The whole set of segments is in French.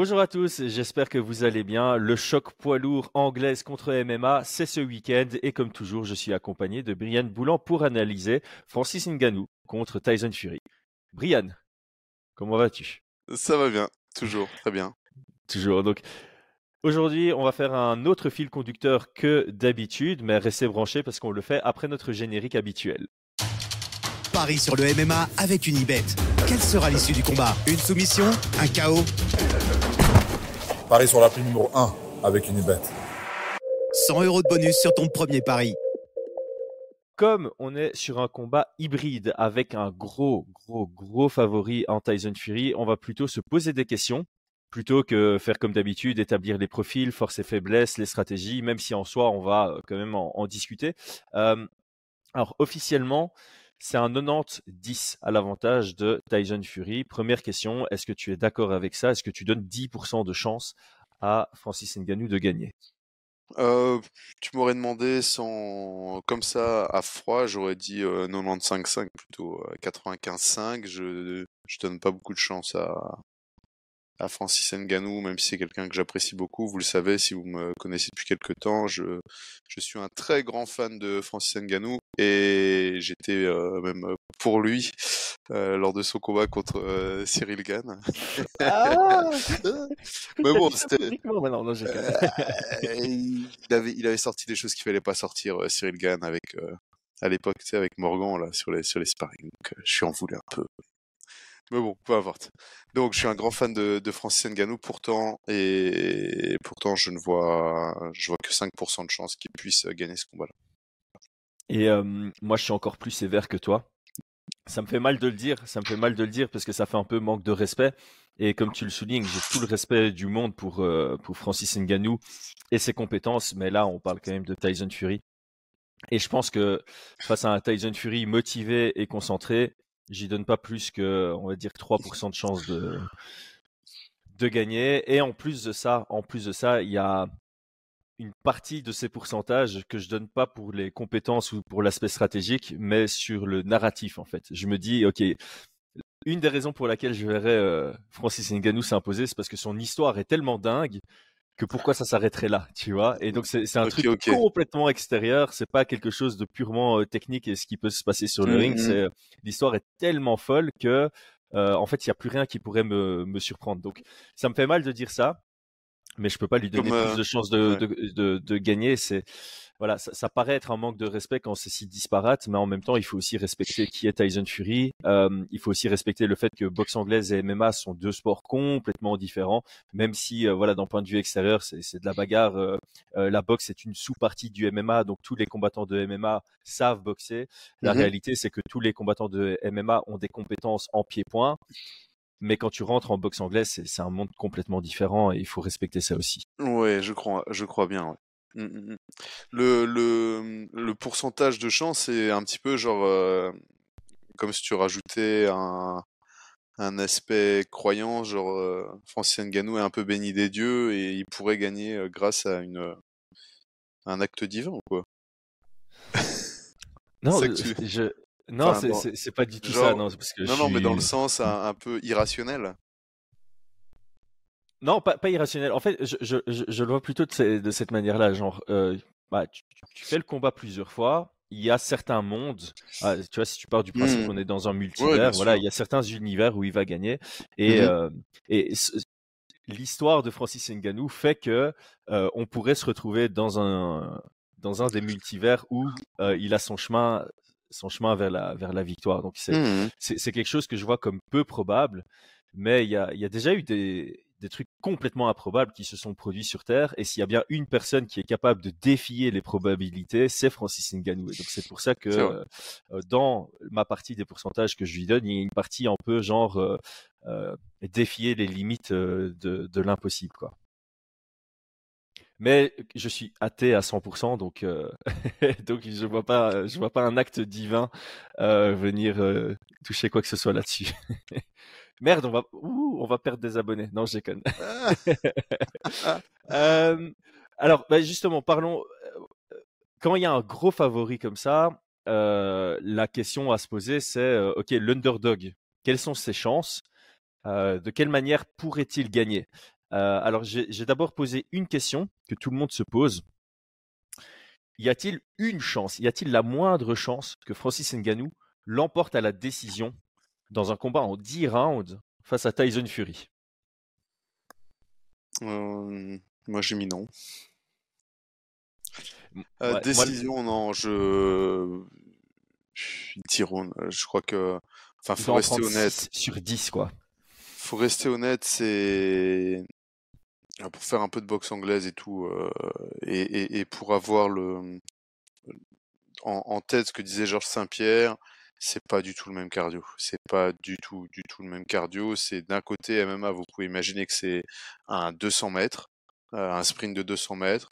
Bonjour à tous, j'espère que vous allez bien. Le choc poids lourd anglaise contre MMA, c'est ce week-end et comme toujours, je suis accompagné de Brian Boulan pour analyser Francis Ngannou contre Tyson Fury. Brian, comment vas-tu? Ça va bien, toujours, très bien. Toujours. Donc, aujourd'hui, on va faire un autre fil conducteur que d'habitude, mais restez branchés parce qu'on le fait après notre générique habituel. Paris sur le MMA avec une ibet. Quelle sera l'issue du combat? Une soumission? Un chaos? Paris sur la prime numéro 1 avec une ibet. 100 euros de bonus sur ton premier pari. Comme on est sur un combat hybride avec un gros, gros, gros favori en Tyson Fury, on va plutôt se poser des questions plutôt que faire comme d'habitude, établir les profils, forces et faiblesses, les stratégies, même si en soi on va euh, quand même en, discuter. Euh, alors officiellement, c'est un 90-10 à l'avantage de Tyson Fury. Première question, est-ce que tu es d'accord avec ça? Est-ce que tu donnes 10% de chance à Francis Ngannou de gagner? Euh, tu m'aurais demandé sans comme ça à froid, j'aurais dit 95-5 euh, plutôt 95-5. Je je donne pas beaucoup de chance à à Francis Ngannou, même si c'est quelqu'un que j'apprécie beaucoup. Vous le savez, si vous me connaissez depuis quelques temps, je, je suis un très grand fan de Francis Ngannou et j'étais euh, même pour lui euh, lors de son combat contre euh, Cyril Gann. Ah Mais bon, c'était... il, avait, il avait sorti des choses qu'il fallait pas sortir, Cyril Gann, avec... à l'époque, tu sais, avec Morgan, là, sur les, sur les sparring. Donc, je suis en voulu un peu. Mais bon, peu importe. Donc, je suis un grand fan de, de Francis Ngannou, pourtant, et pourtant, je ne vois, je vois que 5% de chance qu'il puisse gagner ce combat-là. Et moi, je suis encore plus sévère que toi. Ça me fait mal de le dire, ça me fait mal de le dire parce que ça fait un peu manque de respect. Et comme tu le soulignes, j'ai tout le respect du monde pour, pour Francis Ngannou et ses compétences, mais là, on parle quand même de Tyson Fury. Et je pense que face à un Tyson Fury motivé et concentré, J'y donne pas plus que, on va dire, 3% de chance de, de gagner. Et en plus de ça, en plus de ça, il y a une partie de ces pourcentages que je donne pas pour les compétences ou pour l'aspect stratégique, mais sur le narratif en fait. Je me dis, ok, une des raisons pour laquelle je verrais euh, Francis Ngannou s'imposer, c'est parce que son histoire est tellement dingue que pourquoi ça s'arrêterait là, tu vois? Et donc c'est un truc complètement extérieur, c'est pas quelque chose de purement euh, technique et ce qui peut se passer sur le mmh, ring. Mmh. C'est l'histoire est tellement folle que euh, en fait il y a plus rien qui pourrait me, me surprendre. Donc ça me fait mal de dire ça, mais je peux pas lui donner plus de chances de, de, de, de, gagner. C'est voilà, ça, ça, paraît être un manque de respect quand c'est si disparate, mais en même temps, il faut aussi respecter qui est Tyson Fury. Euh, il faut aussi respecter le fait que boxe anglaise et MMA sont deux sports complètement différents, même si, euh, voilà, d'un point de vue extérieur, c'est de la bagarre. Euh, euh, la boxe est une sous-partie du MMA, donc tous les combattants de MMA savent boxer. La mhm. réalité, c'est que tous les combattants de MMA ont des compétences en pied-point. Mais quand tu rentres en boxe anglaise, c'est un monde complètement différent et il faut respecter ça aussi. Ouais, je crois, je crois bien. Ouais. Mmh, mmh, mmh. Le, le, le pourcentage de chance, c'est un petit peu genre euh, comme si tu rajoutais un, un aspect croyant, genre euh, Francis Ngannou est un peu béni des dieux et il pourrait gagner euh, grâce à une un acte divin quoi? non, je, non, c'est pas du tout ça. Non, parce que non, non, mais dans le sens un peu irrationnel. Non, pas, pas irrationnel. En fait, je, je, je, le vois plutôt de, de cette manière-là. Genre, euh, bah, tu, tu, fais le combat plusieurs fois. Il y a certains mondes. Ah, tu vois, si tu pars du principe mmh. qu'on est dans un multivers, voilà, il y a certains univers où il va gagner. Et, mmh euh, et l'histoire de Francis Ngannou fait que euh, on pourrait se retrouver dans un dans un des multivers où il a son chemin son chemin vers la vers la victoire. Donc c'est mmh c'est quelque chose que je vois comme peu probable. Mais il y a, il y a déjà eu des, des trucs complètement improbables qui se sont produits sur Terre. Et s'il y a bien une personne qui est capable de défier les probabilités, c'est Francis Ngannou. Et donc c'est pour ça que euh, euh, dans ma partie des pourcentages que je lui donne, il y a une partie un peu genre euh, défier les limites de, de l'impossible, quoi. Mais je suis athée à 100%, donc donc je vois pas je vois pas un acte divin venir toucher quoi que ce soit là-dessus. Merde, on va, on va perdre des abonnés. Non, je déconne. Ah. euh, alors, bah justement, parlons. Euh, quand il y a un gros favori comme ça, euh, la question à se poser, c'est euh, ok, l'underdog. Quelles sont ses chances De quelle manière pourrait-il gagner? Alors, j'ai d'abord posé une question que tout le monde se pose. Y a-t-il une chance, y a-t-il la moindre chance que Francis Ngannou l'emporte à la décision dans un combat en 10 rounds face à Tyson Fury euh, Moi, j'ai mis non. Euh, décision, non, je. 10 rounds, je crois que. Enfin, faut rester honnête. Sur 10, quoi. Faut rester honnête, c'est pour faire un peu de boxe anglaise et tout, euh, et, et, pour avoir le en, tête ce que disait Georges Saint-Pierre, c'est pas du tout le même cardio. C'est pas du tout, du tout le même cardio. C'est d'un côté MMA, vous pouvez imaginer que c'est un 200 mètres, euh, un sprint de 200 mètres,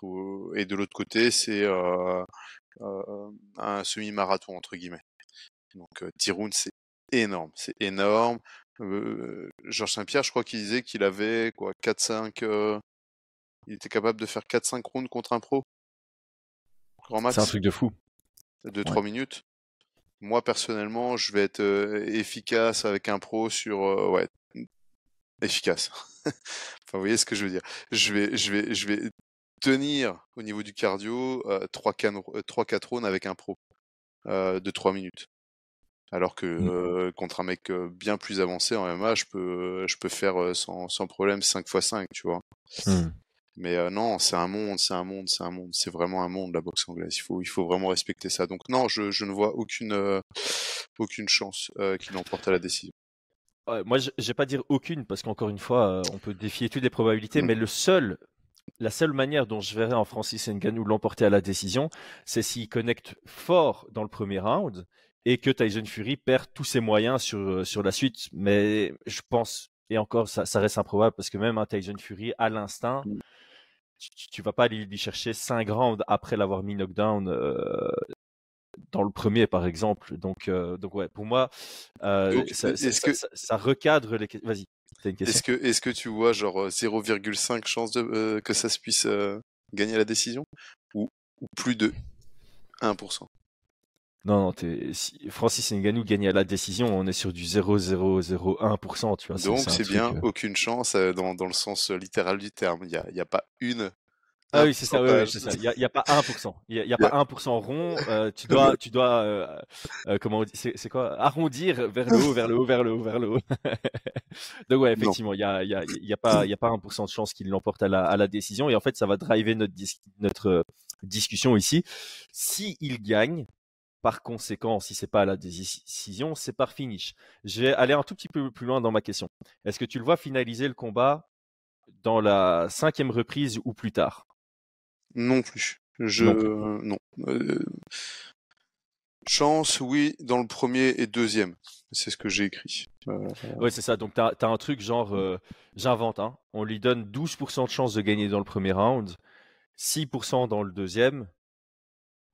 et de l'autre côté, c'est euh, un semi-marathon entre guillemets. Donc Tiroun, c'est énorme, c'est énorme. Georges Saint-Pierre, je crois qu'il disait qu'il avait quoi 4-5 il était capable de faire 4-5 rounds contre un pro. Grand max. C'est un truc de fou. 2-3 minutes. Moi personnellement, je vais être efficace avec un pro sur ouais, efficace. enfin, vous voyez ce que je veux dire. Je vais je vais je vais tenir au niveau du cardio 3-4 rounds avec un pro de 3 minutes. Alors que mmh. contre un mec bien plus avancé en MMA, je peux, je peux faire sans, sans problème 5 x 5, tu vois. Mmh. Mais non, c'est un monde, c'est un monde, c'est un monde. C'est vraiment un monde, la boxe anglaise. Il faut, il faut vraiment respecter ça. Donc non, je, je ne vois aucune, aucune chance qu'il l'emporte à la décision. moi, je vais pas dire aucune, parce qu'encore une fois, on peut défier toutes les probabilités, mmh. mais le seul la seule manière dont je verrais en Francis Ngannou l'emporter à la décision, c'est s'il connecte fort dans le premier round et que Tyson Fury perd tous ses moyens sur, euh, sur la suite. Mais je pense, et encore, ça, ça reste improbable parce que même un Tyson Fury, à l'instinct, mm. Tu, vas pas aller lui chercher 5 rounds après l'avoir mis knockdown euh, dans le premier, par exemple. Donc, euh, donc ouais, pour moi, euh, ça, que... ça, recadre les. Vas-y. Est-ce que, est que tu vois genre 0,5 chance de, que ça se puisse gagner la décision? Ou, ou plus de 1% non, non, si Francis Ngannou gagne à la décision, on est sur du 0,001%, tu vois. Donc c'est bien, euh aucune chance euh, dans, dans, le sens euh, littéral du terme. Il n'y a, y a pas une ah oui, c'est ça, oui, c'est ça. Il n'y a, a, pas 1%. Il n'y a, a, pas 1% rond. Euh, tu dois, tu dois euh, euh, comment c'est quoi? Arrondir vers le haut, vers le haut, vers le haut, vers le haut. Donc ouais, effectivement, il n'y a, y a, y a, pas, y a pas 1% de chance qu'il l'emporte à la, à la décision. Et en fait, ça va driver notre, notre discussion ici. Si il gagne, par conséquent, si c'est pas la décision, c'est par finish. Je vais aller un tout petit peu plus loin dans ma question. Est-ce que tu le vois finaliser le combat dans la cinquième reprise ou plus tard? Non plus. Je non. Euh, chance, oui, dans le premier et deuxième. C'est ce que j'ai écrit. Euh... Oui, c'est ça. Donc, tu as, un truc genre, euh, j'invente, hein. on lui donne 12% de chance de gagner dans le premier round, 6% dans le deuxième,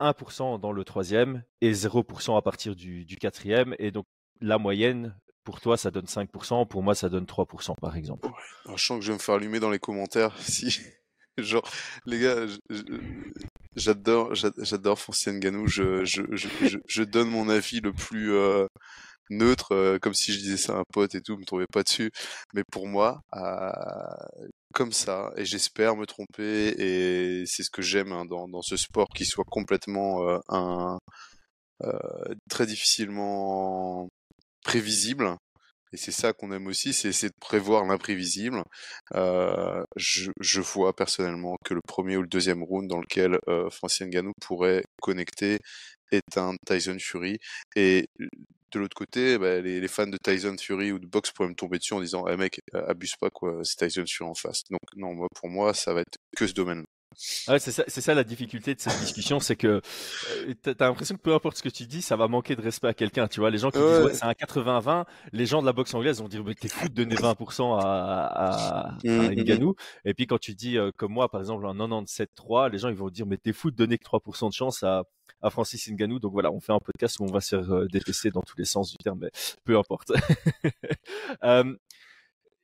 1% dans le troisième et 0% à partir du, quatrième. Et donc, la moyenne, pour toi, ça donne 5%. Pour moi, ça donne 3%, par exemple. je sens que je vais me faire allumer dans les commentaires. Si, genre, les gars, j'adore, j'adore Ganou. Je, je, donne mon avis le plus, euh, neutre, euh, comme si je disais ça à un pote et tout, me trouvait pas dessus. Mais pour moi, euh, comme ça, et j'espère me tromper, et c'est ce que j'aime hein, dans, dans, ce sport qui soit complètement euh, un, très difficilement prévisible. Et c'est ça qu'on aime aussi, c'est de prévoir l'imprévisible. Euh, je, vois personnellement que le premier ou le deuxième round dans lequel euh, Francis Ngannou pourrait connecter est un Tyson Fury. Et de l'autre côté, bah, les, les, fans de Tyson Fury ou de boxe pourraient me tomber dessus en disant hey, mec, abuse pas, quoi, c'est Tyson Fury en face. Donc, non, moi, pour moi, ça va être que ce domaine. Ouais, c'est ça, la difficulté de cette discussion, c'est que euh, t'as as, l'impression que peu importe ce que tu dis, ça va manquer de respect à quelqu'un. Tu vois, les gens qui disent ouais, c'est un 80-20, les gens de la boxe anglaise vont dire mais t'es fou de donner 20% à, à, à mmh, Et puis quand tu dis euh, comme moi, par exemple, un 97-3, les gens ils vont dire mais t'es fou de donner que 3% de chance à, à Francis Ngannou. Donc voilà, on fait un podcast où on va se faire euh, détester dans tous les sens du terme, mais peu importe.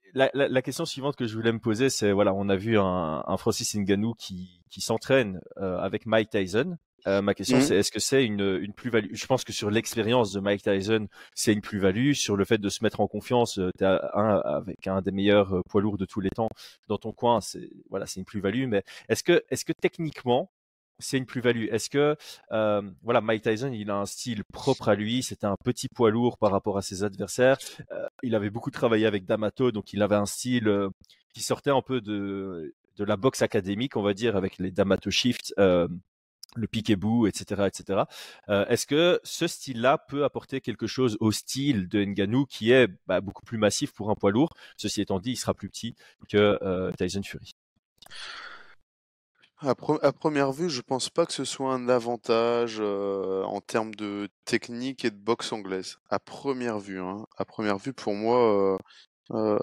euh, la, la, la, question suivante que je voulais me poser, c'est voilà, on a vu un, un Francis Ngannou qui, qui s'entraîne euh, avec Mike Tyson Euh, ma question, Mhm. c'est est-ce que c'est une, une plus-value? Je pense que sur l'expérience de Mike Tyson, c'est une plus-value. Sur le fait de se mettre en confiance, tu un avec un des meilleurs euh, poids lourds de tous les temps dans ton coin, c'est voilà, c'est une plus-value. Mais est-ce que, est-ce que techniquement, c'est une plus-value Est-ce que euh, voilà, Mike Tyson, il a un style propre à lui. C'était un petit poids lourd par rapport à ses adversaires. Euh, il avait beaucoup travaillé avec D'Amato, donc il avait un style euh, qui sortait un peu de de la boxe académique, on va dire, avec les D'Amato Shift. Euh, le piquet-bout, etc., etc. Est-ce que ce style-là peut apporter quelque chose au style de Ngannou qui est bah, beaucoup plus massif pour un poids lourd? Ceci étant dit, il sera plus petit que euh, Tyson Fury. À, pre- à première vue, je pense pas que ce soit un avantage euh, en termes de technique et de boxe anglaise. À première vue, hein. À première vue, pour moi, euh, euh,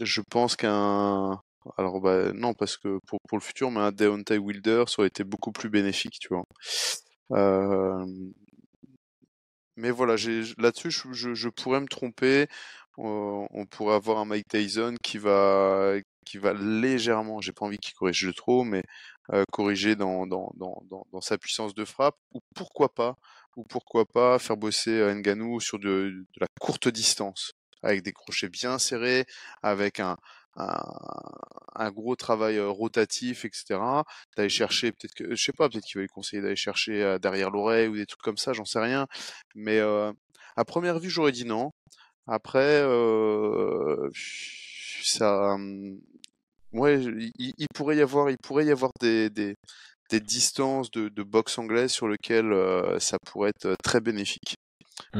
je pense qu'un alors bah non parce que pour, pour le futur, mais un Deontay Wilder ça aurait été beaucoup plus bénéfique, tu vois. Mais voilà, là-dessus je, je, pourrais me tromper. On pourrait avoir un Mike Tyson qui va qui va légèrement, j'ai pas envie qu'il corrige de trop, mais corriger dans, dans, dans, dans, sa puissance de frappe, ou pourquoi pas, ou pourquoi pas faire bosser Ngannou sur de, la courte distance, avec des crochets bien serrés, avec un, un, gros travail rotatif, etc. D'aller chercher, peut-être que, je sais pas, peut-être qu'il va lui conseiller d'aller chercher derrière l'oreille ou des trucs comme ça, j'en sais rien. Mais à première vue, j'aurais dit non. Après, ça, hum, ouais, il, il pourrait y avoir, il pourrait y avoir des, des, des distances de, de boxe anglaise sur lesquelles euh, ça pourrait être euh, très bénéfique.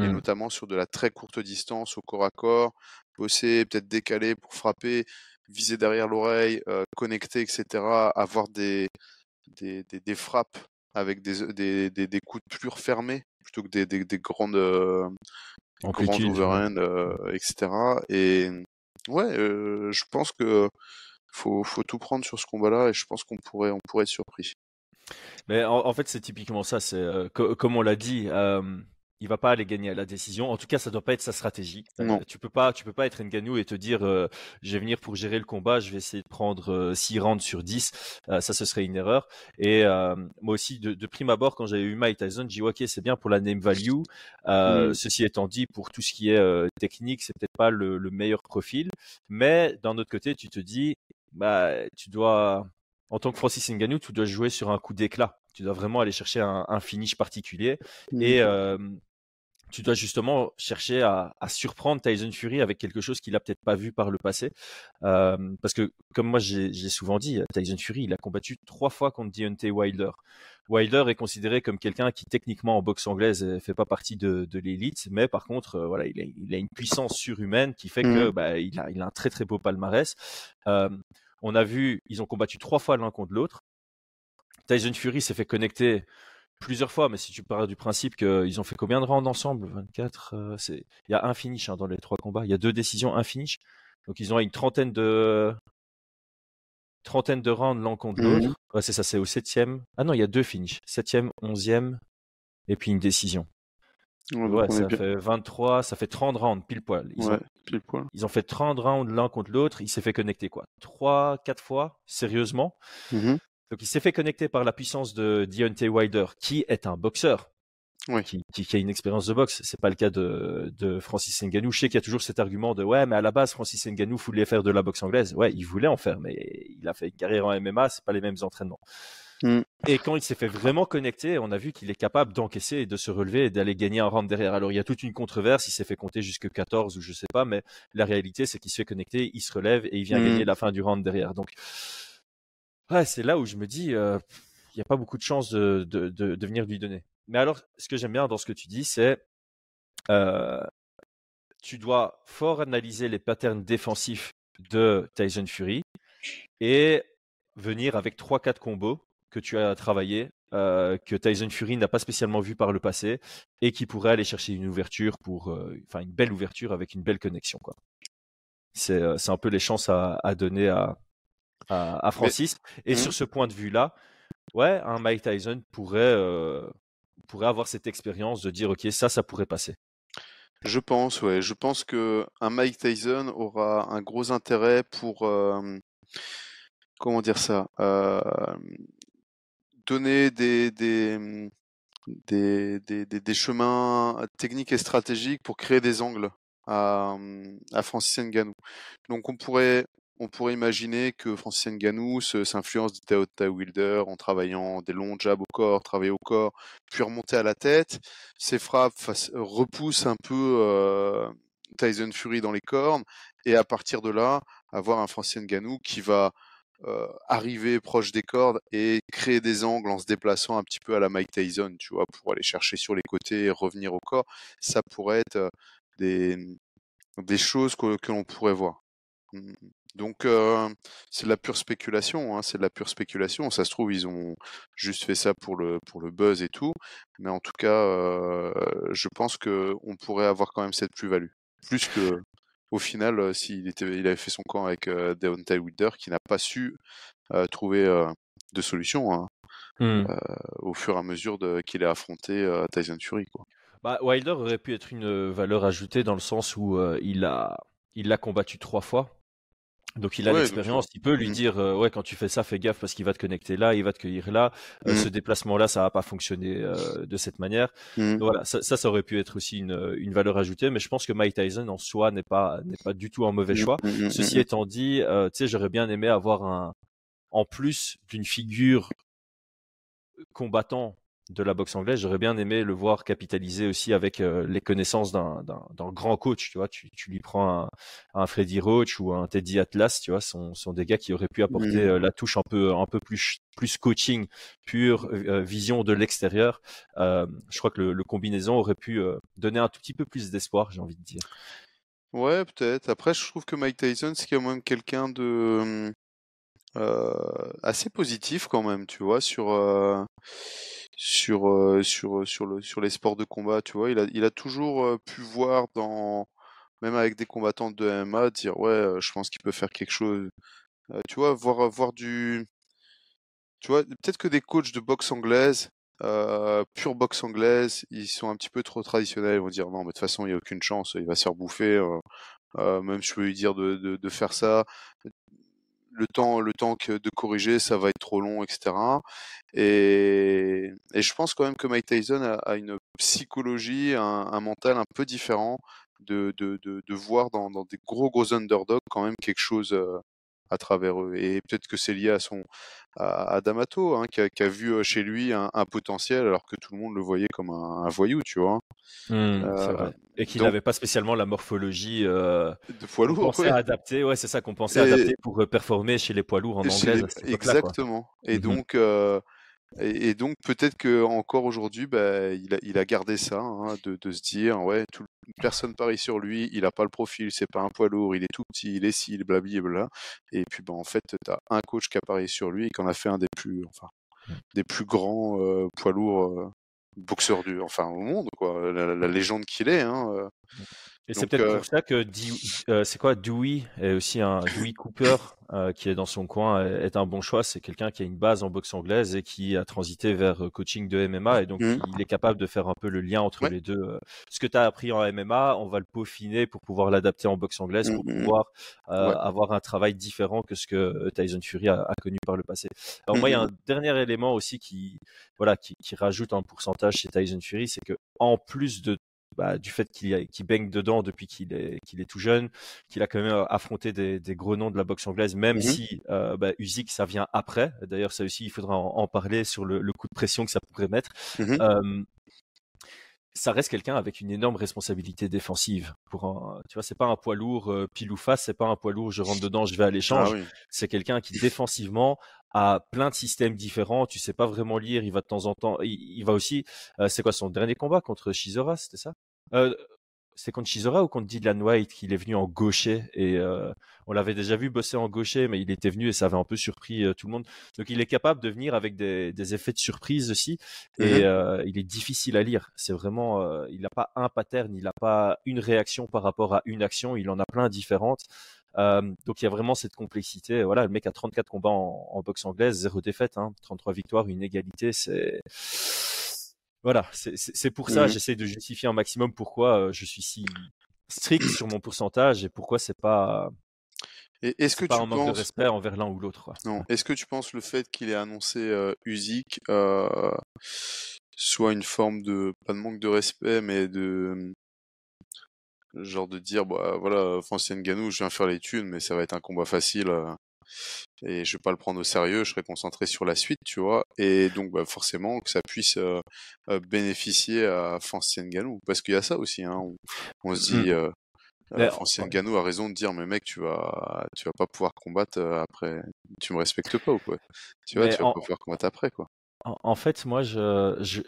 Et Mm. notamment sur de la très courte distance au corps à corps, bosser, peut-être décaler pour frapper, viser derrière l'oreille, euh, connecter, etc. Avoir des, des, des, frappes avec des, des, coups de plus refermés plutôt que des, des, des grandes, euh, overhand, euh, etc. Et ouais, je pense que faut, faut tout prendre sur ce combat-là et je pense qu'on pourrait, on pourrait être surpris. Mais en, en fait, c'est typiquement ça. C'est euh, co- comme on l'a dit. Euh, il va pas aller gagner à la décision. En tout cas, ça doit pas être sa stratégie. Euh, tu peux pas, tu peux pas être Ngannou et te dire, euh, je vais venir pour gérer le combat, je vais essayer de prendre 6 rounds sur 10. Euh, ça, ce serait une erreur. Et moi aussi, de, de prime abord, quand j'avais eu Mike Tyson, j'ai dit, ok, c'est bien pour la name value. Mm. Ceci étant dit, pour tout ce qui est technique, c'est peut-être pas le, le meilleur profil. Mais d'un autre côté, tu te dis, bah, tu dois, en tant que Francis Ngannou, tu dois jouer sur un coup d'éclat. Tu dois vraiment aller chercher un, un finish particulier. Et euh, tu dois justement chercher à, à surprendre Tyson Fury avec quelque chose qu'il a peut-être pas vu par le passé. Euh, parce que, comme moi j'ai souvent dit, Tyson Fury, il a combattu trois fois contre Deontay Wilder. Wilder est considéré comme quelqu'un qui techniquement en boxe anglaise euh, fait pas partie de, de l'élite, mais par contre, euh, voilà, il a, il a une puissance surhumaine qui fait que Mhm. bah, il, a, il a un très très beau palmarès. Euh, on a vu, ils ont combattu trois fois l'un contre l'autre. Tyson Fury s'est fait connecter plusieurs fois, mais si tu pars du principe qu'ils ont fait combien de rounds ensemble? 24 euh, c'est... Il y a un finish hein, dans les trois combats. Il y a deux décisions, un finish. Donc ils ont une trentaine de trentaine de rounds l'un contre Mhm. l'autre. Ouais, c'est ça, c'est au septième. Ah non, il y a deux finishes. Septième, onzième, et puis une décision. Ouais, ça bien- fait 23, ça fait 30 rounds, pile poil. Ils, ouais, ont, pile poil. ils ont fait 30 rounds l'un contre l'autre. Il s'est fait connecter quoi? Trois, quatre fois, sérieusement. Mhm. Donc il s'est fait connecter par la puissance de Deontay Wilder, qui est un boxeur, Oui. qui, qui, qui a une expérience de boxe. C'est pas le cas de, de Francis Ngannou. Je sais qu'il y a toujours cet argument de ouais, mais à la base Francis Ngannou voulait faire de la boxe anglaise. Ouais, il voulait en faire, mais il a fait une carrière en MMA, c'est pas les mêmes entraînements. Mm. Et quand il s'est fait vraiment connecter, on a vu qu'il est capable d'encaisser et de se relever et d'aller gagner un round derrière. Alors il y a toute une controverse, il s'est fait compter jusque 14 ou je sais pas, mais la réalité c'est qu'il se fait connecter, il se relève et il vient Mm. gagner la fin du round derrière. Donc ouais, c'est là où je me dis, euh, il n'y a pas beaucoup de chances de, de, de, de venir lui donner. Mais alors, ce que j'aime bien dans ce que tu dis, c'est euh, tu dois fort analyser les patterns défensifs de Tyson Fury et venir avec 3-4 combos que tu as travaillé, euh, que Tyson Fury n'a pas spécialement vu par le passé et qui pourrait aller chercher une ouverture pour, euh, enfin une belle ouverture avec une belle connexion. quoi. C'est euh, c'est un peu les chances à, à donner à, à, à Francis. Et Mhm. sur ce point de vue-là, ouais, un Mike Tyson pourrait, pourrait avoir cette expérience de dire, ok, ça, ça pourrait passer. Je pense, ouais. Je pense que un Mike Tyson aura un gros intérêt pour, comment dire ça, euh, donner des, des, mmh, des, des, des, chemins techniques et stratégiques pour créer des angles à, mmh, à Francis Ngannou. Donc on pourrait, on pourrait imaginer que Francis Ngannou s'influence de Teota Wilder en travaillant des longs jabs au corps, travailler au corps, puis remonter à la tête. Ses frappes repoussent un peu euh, Tyson Fury dans les cornes, et à partir de là, avoir un Francis Ngannou qui va euh, arriver proche des cordes et créer des angles en se déplaçant un petit peu à la Mike Tyson, tu vois, pour aller chercher sur les côtés et revenir au corps. Ça pourrait être euh, des, des choses que, que l'on pourrait voir. Mmh. Donc euh, c'est de la pure spéculation, hein, c'est de la pure spéculation. Ça se trouve ils ont juste fait ça pour le pour le buzz et tout, mais en tout cas, je pense que on pourrait avoir quand même cette plus-value, plus que au final euh, s'il était il avait fait son camp avec euh, Deontay Wilder qui n'a pas su euh, trouver de solution hein, mmh. au fur et à mesure qu'il a affronté Tyson Fury quoi. Bah, Wilder aurait pu être une valeur ajoutée dans le sens où il a il l'a combattu trois fois donc il a l'expérience, il peut lui mmh. dire euh, ouais quand tu fais ça fais gaffe parce qu'il va te connecter là, il va te cueillir là, euh, mmh. ce déplacement là ça va pas fonctionner euh, de cette manière. Mmh. voilà ça, ça, aurait pu être aussi une, une valeur ajoutée, mais je pense que Mike Tyson en soi n'est pas n'est pas du tout un mauvais choix. Ceci étant dit, tu sais j'aurais bien aimé avoir un en plus d'une figure combattant de la boxe anglaise. J'aurais bien aimé le voir capitaliser aussi avec euh, les connaissances d'un grand coach. Tu vois, tu, tu lui prends un, un, Freddy Roach ou un Teddy Atlas. Tu vois, sont, sont des gars qui auraient pu apporter mmh. euh, la touche un peu un peu plus plus coaching, pure euh, vision de l'extérieur. je crois que le, le, combinaison aurait pu donner un tout petit peu plus d'espoir. J'ai envie de dire. Ouais, peut-être. Après, je trouve que Mike Tyson, c'est quand même quelqu'un de assez positif quand même, tu vois, sur sur euh, sur euh, sur le sur les sports de combat tu vois. Il a il a toujours euh, pu voir dans même avec des combattants de MMA dire ouais je pense qu'il peut faire quelque chose. Tu vois voir voir du tu vois peut-être que des coachs de boxe anglaise euh, pure boxe anglaise ils sont un petit peu trop traditionnels. Ils vont dire non mais de toute façon il y a aucune chance il va se faire bouffer euh, même je peux lui dire de, de, de faire ça le temps, le temps que de corriger, ça va être trop long, etc. Et, et je pense quand même que Mike Tyson a, une psychologie, un, mental un peu différent de, de, de, voir dans, dans, des gros gros underdogs quand même quelque chose euh, à travers eux. Et peut-être que c'est lié à son à, D'Amato, hein, qui, a, qui, a, vu chez lui un, un, potentiel alors que tout le monde le voyait comme un, un voyou, tu vois. Mmh, euh, et qu'il n'avait pas spécialement la morphologie euh, de poids lourd. Qu'on adapter, ouais, c'est ça qu'on pensait adapter pour performer chez les poids lourds en anglais. Exactement. Et mmh donc. Euh, et, donc peut-être que encore aujourd'hui, bah, il, a, il a gardé ça, hein, de, de, se dire ouais, tout, personne parie sur lui, il a pas le profil, c'est pas un poids lourd, il est tout petit, il est il est blablabla. Et puis bah, en fait, tu as un coach qui a parié sur lui et qui en a fait un des plus, enfin, des plus grands euh, poids lourds euh, boxeurs du, enfin au monde, quoi, la, la légende qu'il est. Hein, euh. Et c'est peut-être euh pour ça que euh, c'est quoi Dewey et aussi un Dewey Cooper euh, qui est dans son coin est un bon choix. C'est quelqu'un qui a une base en boxe anglaise et qui a transité vers coaching de MMA et donc mmh. il est capable de faire un peu le lien entre les deux. Ce que tu as appris en MMA, on va le peaufiner pour pouvoir l'adapter en boxe anglaise pour mmh, mmh, pouvoir avoir un travail différent que ce que Tyson Fury a, a connu par le passé. Alors moi, il y a un dernier élément aussi qui voilà qui, qui rajoute un pourcentage chez Tyson Fury, c'est que en plus de bah, du fait qu'il baigne dedans depuis qu'il est, tout jeune, qu'il a quand même euh, affronté des, des, gros noms de la boxe anglaise, même mmh si euh, bah, Usyk ça vient après. D'ailleurs, ça aussi, il faudra en, parler sur le, le, coup de pression que ça pourrait mettre. Mmh euh, ça reste quelqu'un avec une énorme responsabilité défensive. Pour un, tu vois, c'est pas un poids lourd euh, pile ou face, c'est pas un poids lourd je rentre dedans, je vais à l'échange. Ah c'est quelqu'un qui défensivement a plein de systèmes différents. Tu sais pas vraiment lire. Il va de temps en temps. Il, va aussi. Euh, c'est quoi son dernier combat contre Shizora C'était ça? Euh, c'est contre Chisora ou contre Dylan White qu'il est venu en gaucher et euh, on l'avait déjà vu bosser en gaucher mais il était venu et ça avait un peu surpris euh, tout le monde donc il est capable de venir avec des, des effets de surprise aussi et mm-hmm. euh, il est difficile à lire c'est vraiment euh, il n'a pas un pattern il n'a pas une réaction par rapport à une action il en a plein différentes donc il y a vraiment cette complexité voilà le mec a 34 combats en, en boxe anglaise zéro défaite hein, 33 victoires une égalité c'est voilà, c'est pour ça, mmh j'essaie de justifier un maximum pourquoi je suis si strict sur mon pourcentage et pourquoi c'est pas. Et est-ce que pas tu un manque de penses, respect envers l'un ou l'autre. non, est-ce que tu penses le fait qu'il ait annoncé euh, Usyk euh, soit une forme de, pas de manque de respect, mais de, genre de dire, bah voilà, Francis Ngannou, je viens faire les thunes, mais ça va être un combat facile. euh, et je vais pas le prendre au sérieux, je serai concentré sur la suite, tu vois. Et donc, bah, forcément, que ça puisse euh, euh, bénéficier à Francis Ngannou. Parce qu'il y a ça aussi, hein. On, on se dit, Mm. euh, euh, Mais, Francis ouais. Ngannou a raison de dire, mais mec, tu vas, tu vas pas pouvoir combattre après. Tu me respectes pas ou quoi? Tu vois, Mais tu vas en, pas pouvoir combattre après, quoi. en, en fait, moi, je, je,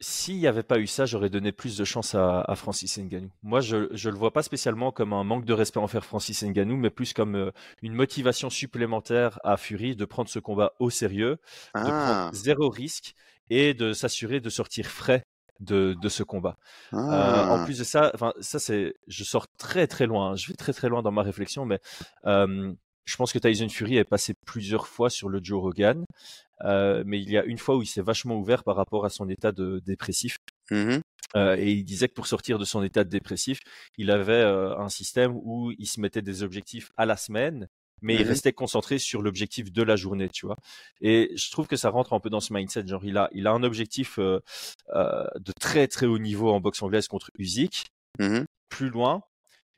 s'il n'y avait pas eu ça, j'aurais donné plus de chance à, à Francis Ngannou. Moi, je je le vois pas spécialement comme un manque de respect envers Francis Ngannou, mais plus comme euh, une motivation supplémentaire à Fury de prendre ce combat au sérieux, de prendre Ah, zéro risque et de s'assurer de sortir frais de, de ce combat. Euh, en ah, plus de ça, enfin, ça c'est, je sors très très loin, hein, je vais très très loin dans ma réflexion, mais euh, je pense que Tyson Fury est passé plusieurs fois sur le Joe Rogan, euh, mais il y a une fois où il s'est vachement ouvert par rapport à son état de dépressif. mhm, Euh, et il disait que pour sortir de son état de dépressif, il avait euh, un système où il se mettait des objectifs à la semaine, mais il mhm, restait concentré sur l'objectif de la journée, tu vois. Et je trouve que ça rentre un peu dans ce mindset, genre il a, il a un objectif de très très haut niveau en boxe anglaise contre Usyk, mhm. plus loin,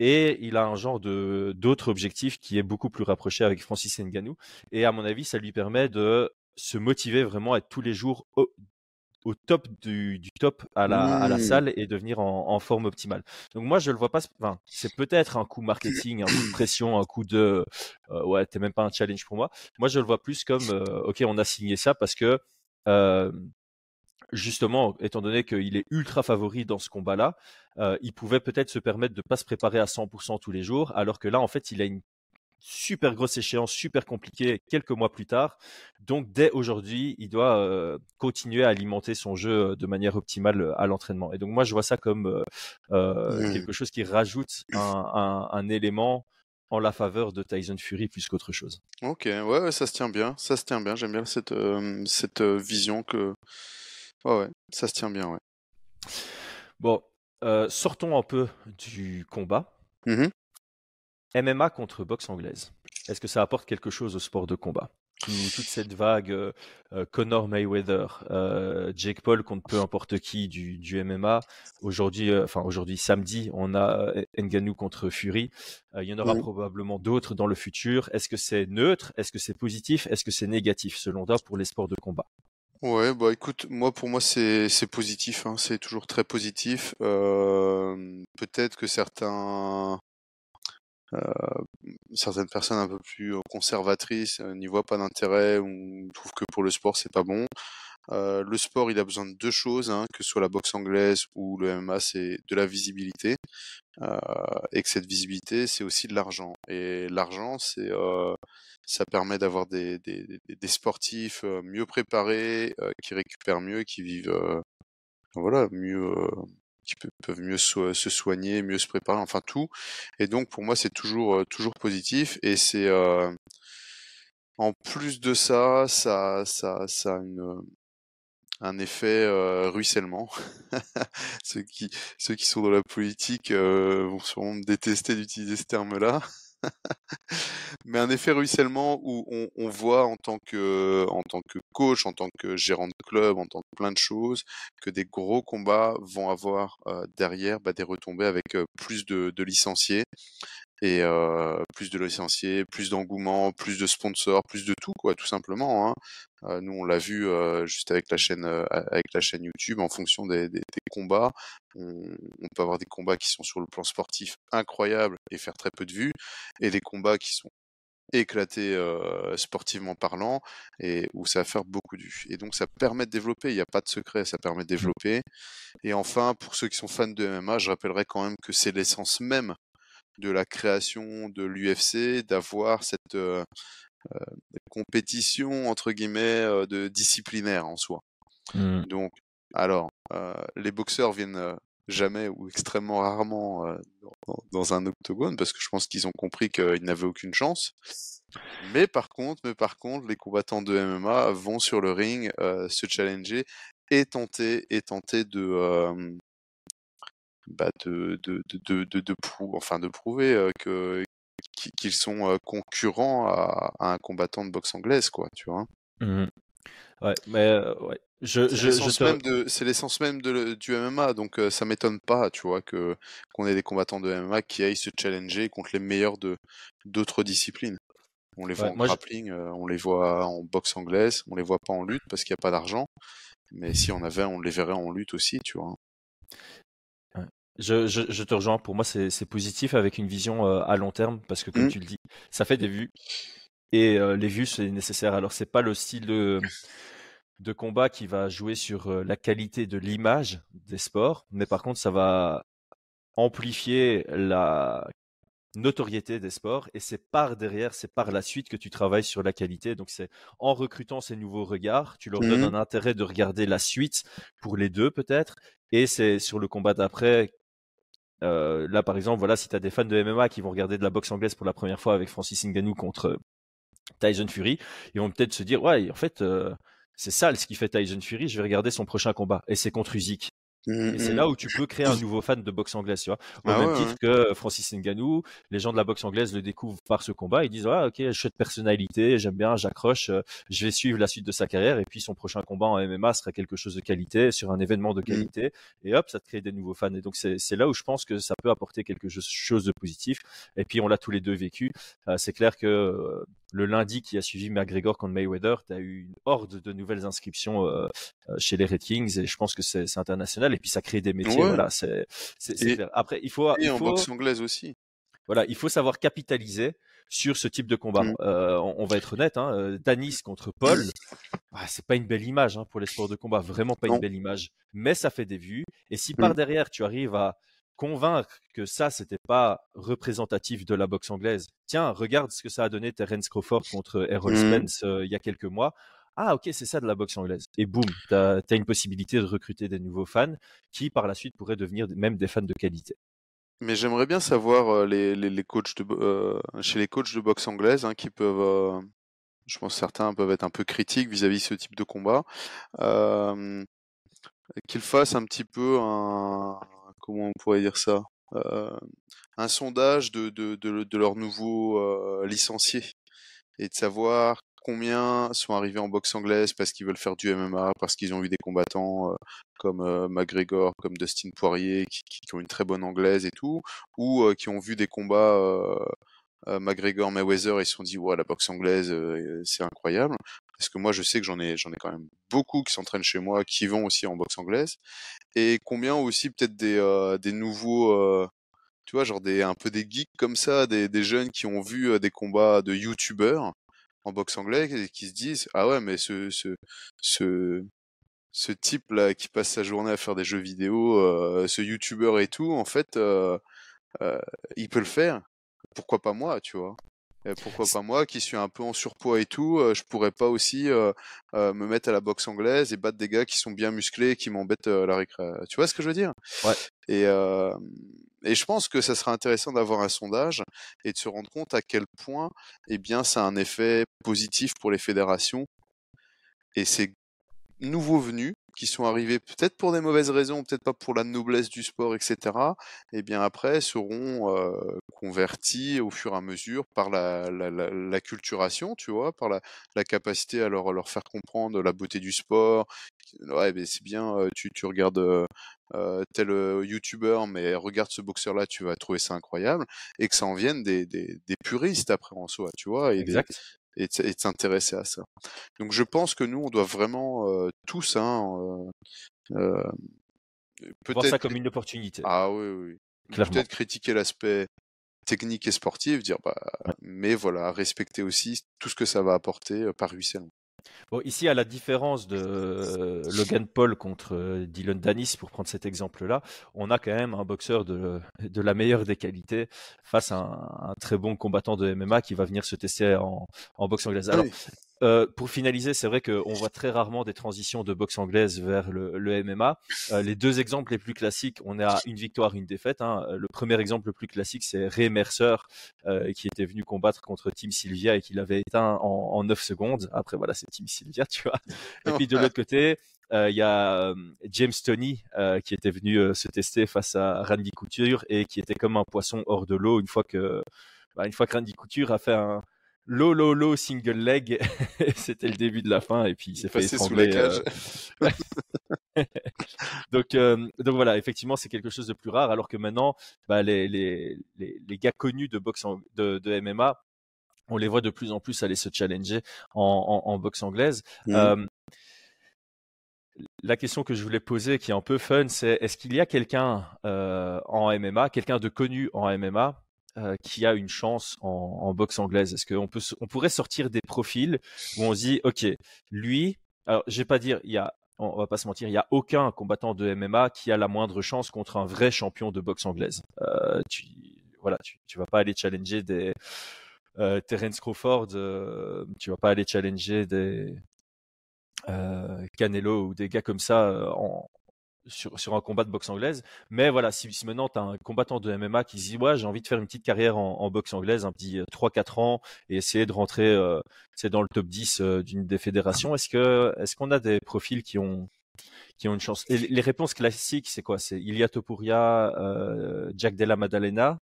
et il a un genre de d'autres objectifs qui est beaucoup plus rapproché avec Francis Ngannou. Et à mon avis, ça lui permet de se motiver vraiment à être tous les jours au, au top du, du top à la, à la Mm. salle et devenir en, en forme optimale. Donc moi, je le vois pas. Enfin, c'est peut-être un coup marketing, un coup de pression, un coup de euh, ouais, t'es même pas un challenge pour moi. Moi, je le vois plus comme euh, ok, on a signé ça parce que euh, justement, étant donné qu'il est ultra favori dans ce combat-là, euh, il pouvait peut-être se permettre de pas se préparer à 100% tous les jours, alors que là, en fait, il a une super grosse échéance, super compliquée quelques mois plus tard. Donc dès aujourd'hui, il doit euh, continuer à alimenter son jeu de manière optimale euh, à l'entraînement. Et donc moi, je vois ça comme euh, euh, Mm. quelque chose qui rajoute un, un- un élément en la faveur de Tyson Fury plus qu'autre chose. Ok, ouais, ouais, ça se tient bien, ça se tient bien. J'aime bien cette, euh, cette euh, vision que, ouais, ouais, ça se tient bien, ouais. Bon, euh, sortons un peu du combat. Mhm. MMA contre boxe anglaise. Est-ce que ça apporte quelque chose au sport de combat? Tout- Toute cette vague euh, euh, Conor Mayweather, euh, Jake Paul contre peu importe qui du, du MMA. Aujourd'hui, euh, enfin aujourd'hui samedi, on a Ngannou contre Fury. Il y en aura probablement d'autres dans le futur. Est-ce que c'est neutre? Est-ce que c'est positif? Est-ce que c'est négatif selon toi pour les sports de combat? Ouais, bah écoute, moi pour moi c'est c'est positif, hein, c'est toujours très positif. Euh, peut-être que certains certaines personnes un peu plus euh, conservatrices euh, n'y voient pas d'intérêt ou trouvent que pour le sport c'est pas bon. Euh, le sport il a besoin de deux choses, hein, que ce soit la boxe anglaise ou le MMA, c'est de la visibilité euh, et que cette visibilité c'est aussi de l'argent. Et l'argent c'est euh, ça permet d'avoir des, des, des- sportifs euh, mieux préparés, euh, qui récupèrent mieux, qui vivent euh, voilà mieux, euh, qui pe- peuvent mieux se soigner, mieux se préparer, enfin tout. Et donc pour moi c'est toujours euh, toujours positif et c'est euh, en plus de ça ça ça ça a une euh, un effet euh, ruissellement. ceux qui ceux qui sont dans la politique euh, vont sûrement me détester d'utiliser ce terme-là. Mais un effet ruissellement où on, voit en tant que en tant que coach, en tant que gérant de club, en tant que plein de choses, que des gros combats vont avoir euh, derrière bah, des retombées avec euh, plus de licenciés et euh, plus de licenciés, plus d'engouement, plus de sponsors, plus de tout quoi, tout simplement. Hein. Euh, nous on l'a vu euh, juste avec la chaîne euh, avec la chaîne YouTube en fonction des, des, des combats. On, on peut avoir des combats qui sont sur le plan sportif incroyables et faire très peu de vues, et des combats qui sont éclatés euh, sportivement parlant et où ça va faire beaucoup de vues. Et donc ça permet de développer, il n'y a pas de secret, ça permet de développer. Et enfin, pour ceux qui sont fans de MMA, je rappellerai quand même que c'est l'essence même de la création de l'UFC, d'avoir cette euh, euh, compétition entre guillemets euh, de disciplinaire en soi. Hmm. Donc, alors, les boxeurs viennent jamais ou extrêmement rarement dans, dans un octogone parce que je pense qu'ils ont compris qu'ils n'avaient aucune chance. Mais par contre, mais par contre, les combattants de MMA vont sur le ring euh, se challenger et tenter et tenter de euh, bah de de de de, prou- enfin de prouver que qu'ils sont concurrents à, à, un combattant de boxe anglaise, quoi, tu vois? Mmh ouais, mais euh, ouais. Je, c'est je, même de, c'est l'essence même de, du MMA, donc euh, ça m'étonne pas, tu vois, que qu'on ait des combattants de MMA qui aillent se challenger contre les meilleurs de d'autres disciplines. On les voit Ouais, en je- grappling, euh, on les voit en boxe anglaise, on les voit pas en lutte parce qu'il n'y a pas d'argent. Mais si on avait, on les verrait en lutte aussi, tu vois? Je, je, je te rejoins. Pour moi, c'est positif avec une vision euh, à long terme parce que, comme Mm. tu le dis, ça fait des vues et euh, les vues, c'est nécessaire. Alors, c'est pas le style de, de combat qui va jouer sur euh, la qualité de l'image des sports, mais par contre, ça va amplifier la notoriété des sports et c'est par derrière, c'est par la suite que tu travailles sur la qualité. Donc, c'est en recrutant ces nouveaux regards, tu leur donnes Mhm. un intérêt de regarder la suite pour les deux peut-être et c'est sur le combat d'après euh, là, par exemple, voilà, si tu as des fans de MMA qui vont regarder de la boxe anglaise pour la première fois avec Francis Ngannou contre euh, Tyson Fury, ils vont peut-être se dire, ouais, en fait, euh, c'est sale ce qui fait Tyson Fury, je vais regarder son prochain combat. Et c'est contre Usyk. Et c'est là où tu peux créer un nouveau fan de boxe anglaise, tu vois. Au Ah même ouais, titre que Francis Ngannou, les gens de la boxe anglaise le découvrent par ce combat, ils disent ah ok, chouette personnalité, j'aime bien, j'accroche, euh, je vais suivre la suite de sa carrière et puis son prochain combat en MMA sera quelque chose de qualité sur un événement de qualité et hop, ça te crée des nouveaux fans. Et donc c'est là où je pense que ça peut apporter quelque chose- chose de positif. Et puis on l'a tous les deux vécu. Euh, c'est clair que euh, le lundi qui a suivi McGregor contre Mayweather, tu as eu une horde de nouvelles inscriptions euh, euh, chez les Red Kings et je pense que c'est international et puis ça crée des métiers. Ouais. Voilà, c'est. Après, il faut, Et il en faut, boxe anglaise aussi. voilà, il faut savoir capitaliser sur ce type de combat. Mm. Euh, on, on va être honnête, hein, Danis contre Paul, ah, c'est pas une belle image hein, pour les sports de combat, vraiment pas Non. une belle image. Mais ça fait des vues. Et si Mm. par derrière tu arrives à convaincre que ça c'était pas représentatif de la boxe anglaise, tiens, regarde ce que ça a donné Terence Crawford contre Errol Mm. Spence euh, il y a quelques mois. Ah ok, c'est ça de la boxe anglaise. Et boum, tu as, une possibilité de recruter des nouveaux fans qui par la suite pourraient devenir même des fans de qualité. Mais j'aimerais bien savoir euh, les, les, les coachs de, euh, chez les coachs de boxe anglaise hein, qui peuvent, je pense que certains peuvent être un peu critiques vis-à-vis de ce type de combat, qu'ils fassent un petit peu un, comment on pourrait dire ça, euh, un sondage de, de, de, leurs nouveaux euh, licenciés et de savoir combien sont arrivés en boxe anglaise parce qu'ils veulent faire du MMA, parce qu'ils ont eu des combattants euh, comme euh, McGregor, comme Dustin Poirier, qui, ont une très bonne anglaise et tout, ou qui ont vu des combats McGregor, Mayweather, et se sont dit ouais la boxe anglaise c'est incroyable. Parce que moi je sais que j'en ai j'en ai quand même beaucoup qui s'entraînent chez moi, qui vont aussi en boxe anglaise, et combien aussi peut-être des euh, des nouveaux euh, tu vois, genre des un peu des geeks comme ça, des, des jeunes qui ont vu euh, des combats de youtubeurs en boxe anglaise et qui se disent ah ouais mais ce ce ce ce type là qui passe sa journée à faire des jeux vidéo, euh, ce youtubeur et tout, en fait, euh, il peut le faire. Pourquoi pas moi, tu vois? Et pourquoi pas moi qui suis un peu en surpoids et tout, euh, je pourrais pas aussi euh, euh, me mettre à la boxe anglaise et battre des gars qui sont bien musclés, qui m'embêtent à la récré. Tu vois ce que je veux dire? Ouais. Et, euh, et je pense que ça sera intéressant d'avoir un sondage et de se rendre compte à quel point, eh bien, ça a un effet positif pour les fédérations. Et ces nouveaux venus qui sont arrivés peut-être pour des mauvaises raisons, peut-être pas pour la noblesse du sport, etc. Et bien après seront euh, convertis au fur et à mesure par la, la, la, la culturation, tu vois, par la, la capacité à leur, leur faire comprendre la beauté du sport. Ouais, mais c'est bien, euh, tu, tu regardes euh, tel euh, youtubeur, mais regarde ce boxeur-là, tu vas trouver ça incroyable, et que ça en vienne des, des, des puristes après en soi, tu vois, et, et, de s'intéresser à ça. Donc je pense que nous, on doit vraiment euh, tous, hein, euh, peut-être voir ça comme une opportunité. Ah oui, oui. Peut-être critiquer l'aspect technique et sportif, dire bah, ouais. mais voilà, respecter aussi tout ce que ça va apporter par ruissellement. Bon, ici, à la différence de euh, Logan Paul contre euh, Dylan Danis, pour prendre cet exemple-là, on a quand même un boxeur de, de la meilleure des qualités face à un, un, très bon combattant de MMA qui va venir se tester en, en boxe anglaise. Alors, oui. Euh, pour finaliser, c'est vrai qu'on voit très rarement des transitions de boxe anglaise vers le, le MMA. Euh, les deux exemples les plus classiques, on a une victoire, une défaite. Hein. Le premier exemple le plus classique, c'est Ray Mercer euh, qui était venu combattre contre Tim Sylvia et qui l'avait éteint en, en 9 secondes. Après, voilà, c'est Tim Sylvia, tu vois. Et puis de l'autre côté, il y a James Tony qui était venu se tester face à Randy Couture et qui était comme un poisson hors de l'eau une fois que bah, une fois que Randy Couture a fait un low low low single leg, c'était le début de la fin et puis il s'est fait étrangler. Euh. donc donc voilà, effectivement c'est quelque chose de plus rare alors que maintenant bah, les, les, les, les gars connus de boxe de, de MMA on les voit de plus en plus aller se challenger en, en, boxe anglaise. Mmh la question que je voulais poser, qui est un peu fun, c'est est-ce qu'il y a quelqu'un euh, en MMA, quelqu'un de connu en MMA, euh, qui a une chance en, boxe anglaise? Est-ce qu'on peut, on pourrait sortir des profils où on se dit, ok, lui, alors je vais pas dire, il y a, on va pas se mentir, il y a aucun combattant de MMA qui a la moindre chance contre un vrai champion de boxe anglaise. Euh, tu, voilà, tu, vas pas aller challenger des Terence Crawford, tu vas pas aller challenger des euh, Canelo ou des gars comme ça euh, en, sur, sur, un combat de boxe anglaise. Mais voilà, si, maintenant tu as un combattant de MMA qui se dit ouais j'ai envie de faire une petite carrière en, boxe anglaise, un petit 3-4 euh, ans et essayer de rentrer euh, c'est dans le top 10 d'une des fédérations, est-ce que est-ce qu'on a des profils qui ont qui ont une chance? Les réponses classiques c'est quoi? C'est Ilia Topuria, euh, Jack Della Maddalena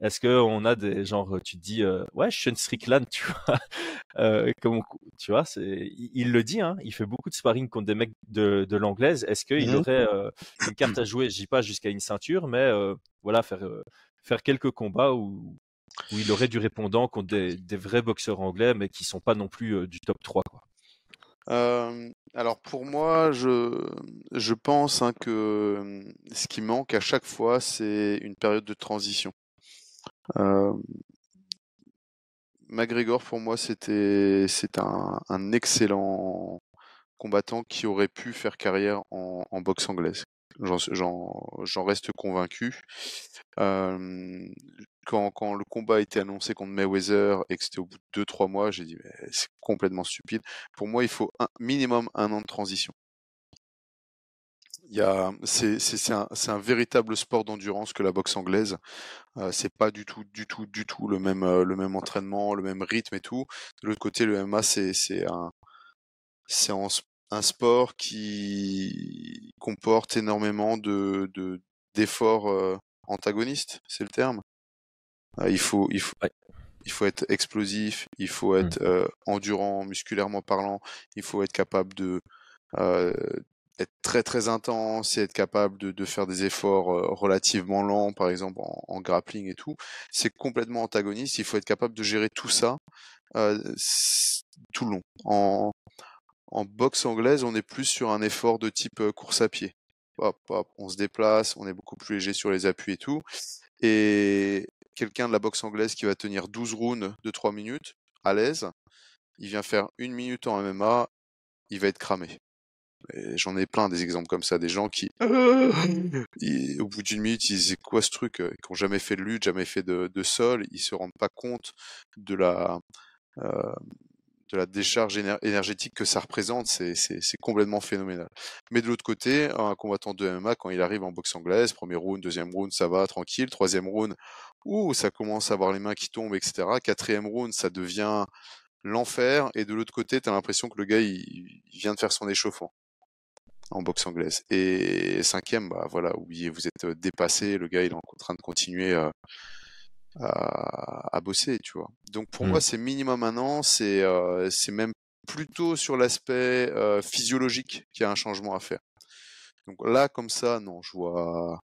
est-ce que on a des genre tu te dis euh, ouais Sean Strickland tu vois euh, comme tu vois c'est il, le dit hein il fait beaucoup de sparring contre des mecs de, de l'anglaise est-ce qu'il mmh aurait euh, une carte à jouer je dis pas jusqu'à une ceinture mais euh, voilà faire euh, faire quelques combats où où il aurait du répondant contre des, des vrais boxeurs anglais mais qui sont pas non plus du top 3 quoi. alors pour moi, je, je pense hein, que ce qui manque à chaque fois, c'est une période de transition. Euh, McGregor, pour moi, c'était c'est un, excellent combattant qui aurait pu faire carrière en, boxe anglaise. J'en reste convaincu. Euh, quand, le combat a été annoncé contre Mayweather et que c'était au bout de 2-3 mois, j'ai dit c'est complètement stupide. Pour moi, il faut minimum un an de transition c'est, un, un, véritable sport d'endurance que la boxe anglaise. Euh, c'est pas du tout, du tout, du tout le même, euh, le même entraînement, le même rythme et tout. De l'autre côté, le MMA, c'est, c'est un, c'est un, sport qui comporte énormément de, de d'efforts euh, antagonistes, c'est le terme. il faut, il faut, il faut être explosif, il faut mmh. être endurant, musculairement parlant, il faut être capable de être très très intense et être capable de, faire des efforts euh, relativement lents, par exemple en, grappling et tout, c'est complètement antagoniste. Il faut être capable de gérer tout ça euh, tout le long. En, en boxe anglaise, on est plus sur un effort de type euh, course à pied. Hop, hop, on se déplace, on est beaucoup plus léger sur les appuis et tout. Et quelqu'un de la boxe anglaise qui va tenir 12 rounds de 3 minutes, à l'aise, il vient faire une minute en MMA, il va être cramé. J'en ai plein des exemples comme ça, des gens qui, au bout d'une minute, ils disent quoi ce truc, euh, qui n'ont jamais fait de lutte, jamais fait de, de sol, ils se rendent pas compte de la euh, de la décharge énergétique que ça représente, c'est complètement phénoménal. Mais de l'autre côté, un combattant de MMA, quand il arrive en boxe anglaise, premier round, deuxième round, ça va, tranquille, troisième round, ouh, ça commence à avoir les mains qui tombent, etc. Quatrième round, ça devient l'enfer, et de l'autre côté, tu as l'impression que le gars, il, vient de faire son échauffement en boxe anglaise. Et cinquième, bah voilà, oui, vous êtes dépassé, le gars il est en train de continuer à, à, bosser, tu vois. Donc pour moi, mmh. c'est minimum un an, c'est euh, même plutôt sur l'aspect euh, physiologique qu'il y a un changement à faire. Donc là, comme ça, non, je vois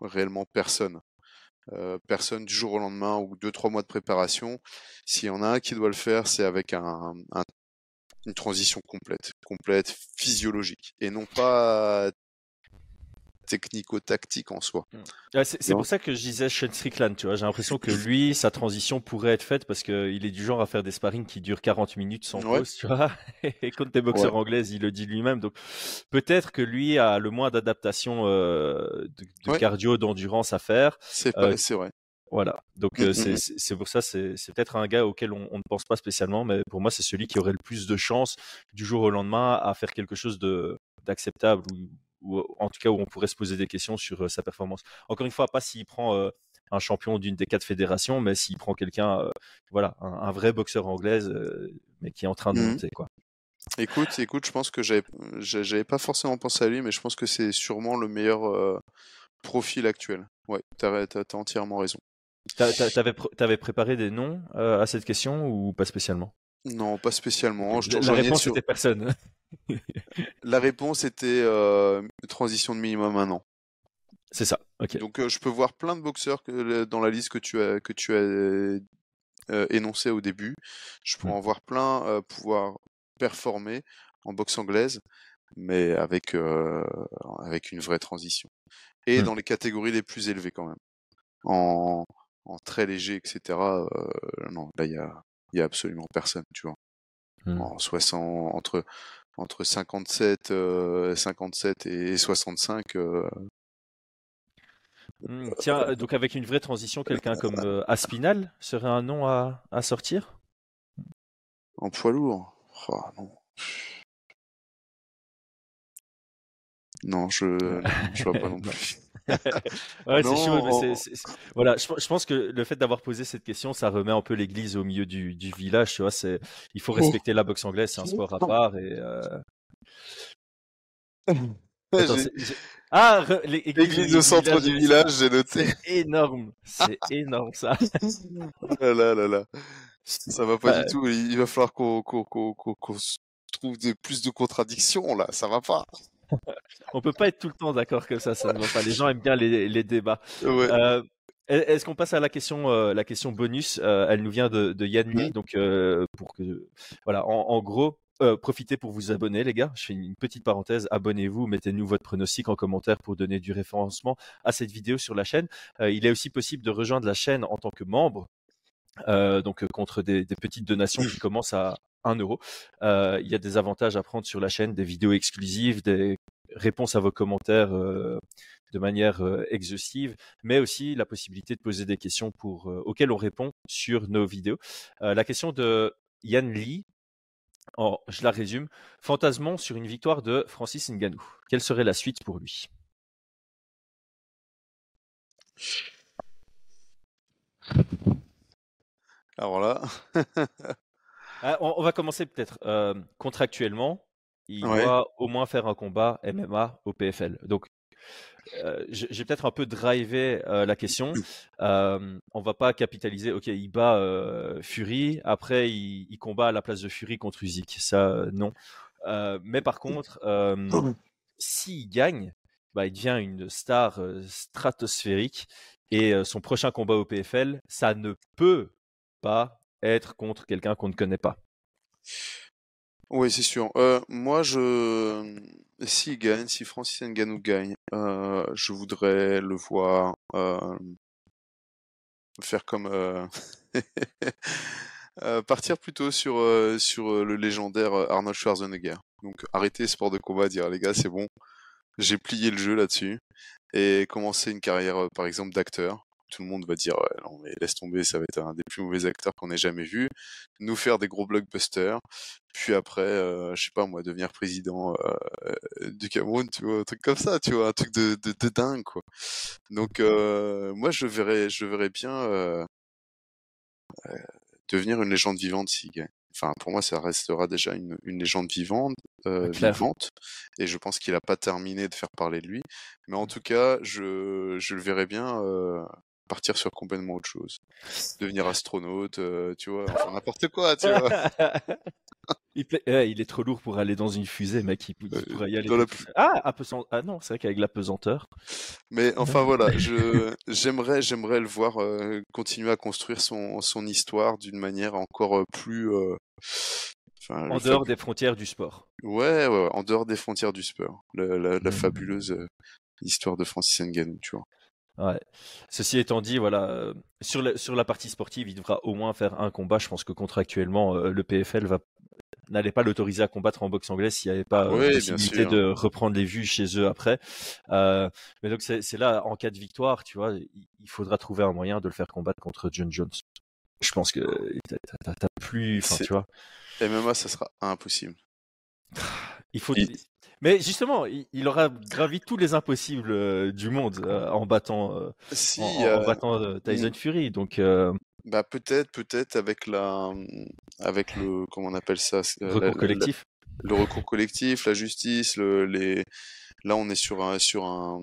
réellement personne. Euh, personne du jour au lendemain ou deux trois mois de préparation. S'il y en a un qui doit le faire, c'est avec un, un une transition complète, complète, physiologique, et non pas technico-tactique en soi. Mmh. c'est pour ça que je disais Sean Strickland, tu vois. J'ai l'impression que lui, sa transition pourrait être faite parce qu'il est du genre à faire des sparring qui durent 40 minutes sans pause, tu vois. Et contre des boxeurs anglaises, il le dit lui-même. Donc peut-être que lui a le moins d'adaptation euh, de, cardio, d'endurance à faire. C'est euh, vrai. Voilà. Donc mmh, mmh, mmh. c'est pour ça, c'est peut-être un gars auquel on, ne pense pas spécialement, mais pour moi, c'est celui qui aurait le plus de chances du jour au lendemain à faire quelque chose d'acceptable ou, en tout cas où on pourrait se poser des questions sur sa performance. Encore une fois, pas s'il prend un champion d'une des quatre fédérations, mais s'il prend quelqu'un, voilà, un, vrai boxeur anglaise, mais qui est en train de monter, quoi. Écoute, écoute, je pense que j'avais pas forcément pensé à lui, mais je pense que c'est sûrement le meilleur profil actuel. Ouais, t'as as entièrement raison. T'a- t'a- T'avais pr- t'avais préparé des noms euh, à cette question ou pas spécialement? Non, pas spécialement. Je- La réponse sur- était personne. La réponse était euh, transition de minimum un an. C'est ça. Ok. Donc euh, je peux voir plein de boxeurs que, dans la liste que tu as que tu as euh, énoncé au début. Je pourrais Mm. en voir plein euh, pouvoir performer en boxe anglaise, mais avec euh, avec une vraie transition. Et Mm. dans les catégories les plus élevées quand même. En, en très léger, etc. euh, non, là il y a y a absolument personne, tu vois. Mm. En 60 entre entre 57 euh, 57 et 65 euh, Hmm, Tiens, euh, donc avec une vraie transition, quelqu'un comme euh, Aspinal serait un nom à, à sortir? En poids lourd? Oh, non. Non, je je vois pas non plus. Ouais, c'est chaud, mais on- c'est- c'est- c'est- voilà, je, je pense que le fait d'avoir posé cette question, ça remet un peu l'église au milieu du, du village, tu vois, c'est, il faut respecter la boxe anglaise, c'est un sport à part et, euh, attends, J'ai- c'est- j'ai- ah, re- l'é- Église au centre du village, j'ai noté. C'est énorme, c'est énorme ça. Oh là là là là. Ça va pas Ouais. du tout. Il va falloir qu'on qu'on qu'on qu'on qu'on se trouve des, plus de contradictions là. Ça va pas. On peut pas être tout le temps d'accord que ça, ça ne va pas. Les gens aiment bien les, les débats. Ouais. Euh, Est-ce qu'on passe à la question, euh, la question bonus? Euh, Elle nous vient de, de Yann donc pour que, voilà, en, en gros, euh, profitez pour vous abonner, les gars. Je fais une petite parenthèse. Abonnez-vous, mettez-nous votre pronostic en commentaire pour donner du référencement à cette vidéo sur la chaîne. Euh, il est aussi possible de rejoindre la chaîne en tant que membre, euh, donc contre des, des petites donations qui commencent à 1 euro. Euh, il y a des avantages à prendre sur la chaîne, des vidéos exclusives, des réponses à vos commentaires euh, de manière euh, exhaustive, mais aussi la possibilité de poser des questions auxquelles on répond sur nos vidéos. La question de Yann Lee, je la résume, fantasmons sur une victoire de Francis Ngannou. Quelle serait la suite pour lui? Alors là, Ah, on, on va commencer peut-être euh, contractuellement. Il Ouais. doit au moins faire un combat MMA au PFL. Donc, euh, j'ai peut-être un peu drivé euh, la question. Euh, on va pas capitaliser. Ok, il bat Fury. Après, il, il combat à la place de Fury contre Usyk. Ça, non. Mais par contre, euh, s'il gagne, bah, il devient une star stratosphérique. Et son prochain combat au PFL, ça ne peut pas être contre quelqu'un qu'on ne connaît pas. oui, c'est sûr. Euh, moi, je, s'il gagne, si Francis Ngannou gagne, euh, je voudrais le voir euh, faire comme partir plutôt sur sur le légendaire Arnold Schwarzenegger. Donc arrêter sport de combat, dire les gars, c'est bon, j'ai plié le jeu là-dessus et commencer une carrière, par exemple, d'acteur. Tout le monde va dire ouais, non mais laisse tomber, ça va être un des plus mauvais acteurs qu'on ait jamais vu. Nous faire des gros blockbusters, puis après, euh, je sais pas moi, devenir président euh, du Cameroun, tu vois, un truc comme ça, tu vois, un truc de, de, de dingue quoi. Donc euh, moi je verrais, je verrais bien euh, euh, devenir une légende vivante s'il gagne. Enfin, pour moi, ça restera déjà une, une légende vivante, euh, vivante, et je pense qu'il a pas terminé de faire parler de lui. Mais en tout cas, je, je le verrais bien euh, partir sur complètement autre chose, devenir astronaute, euh, tu vois, enfin n'importe quoi, tu vois. il, pla- ouais, il est trop lourd pour aller dans une fusée, mec. Il, il Euh, pourrait y aller. dans la tout seul. Ah, ah non, c'est vrai qu'avec la pesanteur. Mais enfin voilà, je j'aimerais j'aimerais le voir euh, continuer à construire son son histoire d'une manière encore plus euh, enfin, En dehors fab- des frontières du sport. ouais, ouais, ouais, en dehors des frontières du sport, la, la, la Mhm. fabuleuse euh, histoire de Francis Ngannou, tu vois. Ouais. Ceci étant dit, voilà, euh, sur la, sur la partie sportive, il devra au moins faire un combat. Je pense que contractuellement, euh, le PFL va n'allait pas l'autoriser à combattre en boxe anglaise s'il n'y avait pas euh, Oui, possibilité de reprendre les vues chez eux après. Euh, mais donc c'est là, en cas de victoire, tu vois, il faudra trouver un moyen de le faire combattre contre John Jones. Je pense que t'as- plus, tu vois. MMA, ça sera impossible. Il faut. Il- Mais justement, il, il aura gravi tous les impossibles euh, du monde euh, en battant, euh, Si, en, battant Tyson Fury. Donc, bah peut-être, peut-être avec la, avec le, comment on appelle ça, la- recours la- collectif. le recours collectif, la justice, le, les, là on est sur un, sur un,